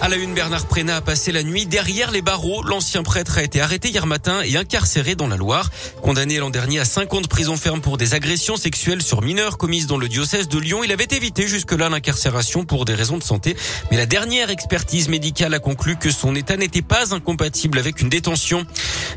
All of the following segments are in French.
À la une, Bernard Prénat a passé la nuit derrière les barreaux. L'ancien prêtre a été arrêté hier matin et incarcéré dans la Loire. Condamné l'an dernier à 5 ans de prison ferme pour des agressions sexuelles sur mineurs commises dans le diocèse de Lyon, il avait évité jusque-là l'incarcération pour des raisons de santé. Mais la dernière expertise médicale a conclu que son état n'était pas incompatible avec une détention.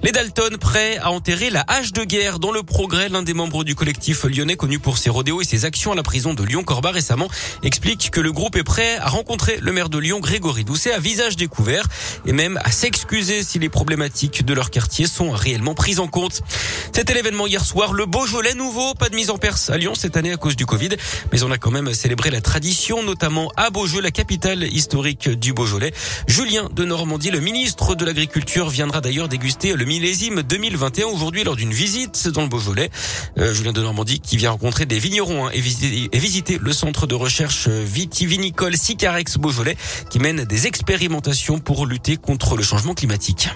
Les Dalton prêts à enterrer la hache de guerre dans le progrès. L'un des membres du collectif lyonnais connu pour ses rodéos et ses actions à la prison de Lyon-Corba récemment explique que le groupe est prêt à rencontrer le maire de Lyon, Grégory Doucet, à visage découvert et même à s'excuser si les problématiques de leur quartier sont réellement prises en compte. C'était l'événement hier soir. Le Beaujolais nouveau, pas de mise en perse à Lyon cette année à cause du Covid, mais on a quand même célébré la tradition, notamment à Beaujeu, la capitale historique du Beaujolais. Julien de Normandie, le ministre de l'Agriculture, viendra d'ailleurs déguster le millésime 2021 aujourd'hui lors d'une visite dans le Beaujolais. Euh, Julien de Normandie qui vient rencontrer des vignerons hein, et, visiter, et, visiter, le centre de recherche vitivinicole Sicarex Beaujolais qui mène des expérimentations pour lutter contre le changement climatique.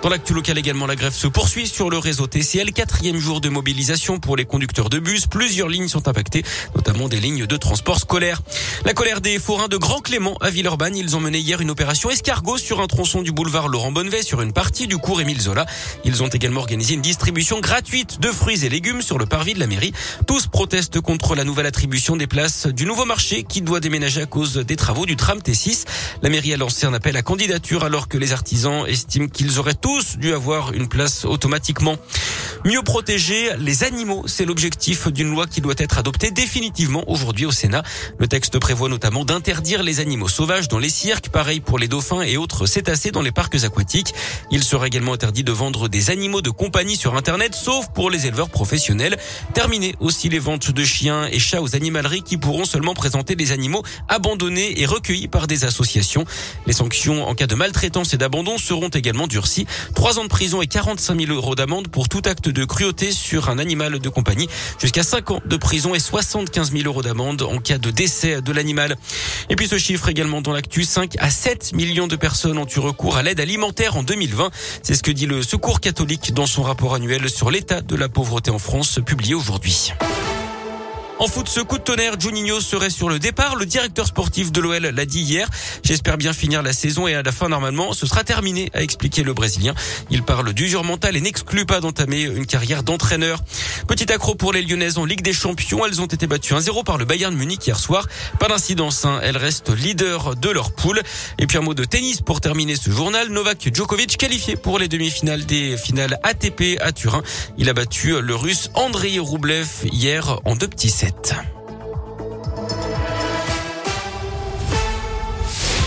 Dans l'actu local également, la grève se poursuit sur le réseau TCL. Quatrième jour de mobilisation pour les conducteurs de bus. Plusieurs lignes sont impactées, notamment des lignes de transport scolaire. La colère des forains de Grand Clément à Villeurbanne. Ils ont mené hier une opération escargot sur un tronçon du boulevard Laurent Bonnevet sur une partie du cours Émile Zola. Ils ont également organisé une distribution gratuite de fruits et légumes sur le parvis de la mairie. Tous protestent contre la nouvelle attribution des places du nouveau marché qui doit déménager à cause des travaux du tram T6. La mairie a lancé un appel à candidature alors que les artisans estiment qu'ils auraient tous dû avoir une place automatiquement. Mieux protéger les animaux, c'est l'objectif d'une loi qui doit être adoptée définitivement aujourd'hui au Sénat. Le texte prévoit notamment d'interdire les animaux sauvages dans les cirques, pareil pour les dauphins et autres cétacés dans les parcs aquatiques. Il sera également interdit de vendre des animaux de compagnie sur Internet, sauf pour les éleveurs professionnels. Terminer aussi les ventes de chiens et chats aux animaleries qui pourront seulement présenter des animaux abandonnés et recueillis par des associations. Les sanctions en cas de maltraitance et d'abandon seront également durcies. Trois ans de prison et 45 000 euros d'amende pour tout acte de cruauté sur un animal de compagnie, jusqu'à 5 ans de prison et 75 000 euros d'amende en cas de décès de l'animal. Et puis ce chiffre également dans l'actu, 5 à 7 millions de personnes ont eu recours à l'aide alimentaire en 2020. C'est ce que dit le Secours catholique dans son rapport annuel sur l'état de la pauvreté en France publié aujourd'hui. En foot, ce coup de tonnerre, Juninho serait sur le départ. Le directeur sportif de l'OL l'a dit hier. J'espère bien finir la saison et à la fin, normalement, ce sera terminé, a expliqué le Brésilien. Il parle d'usure mentale et n'exclut pas d'entamer une carrière d'entraîneur. Petit accro pour les Lyonnaises en Ligue des Champions. Elles ont été battues 1-0 par le Bayern Munich hier soir. Pas d'incidence, hein. elles restent leaders de leur poule. Et puis un mot de tennis pour terminer ce journal. Novak Djokovic qualifié pour les demi-finales des finales ATP à Turin. Il a battu le russe Andrei Roublev hier en deux petits sets. 7.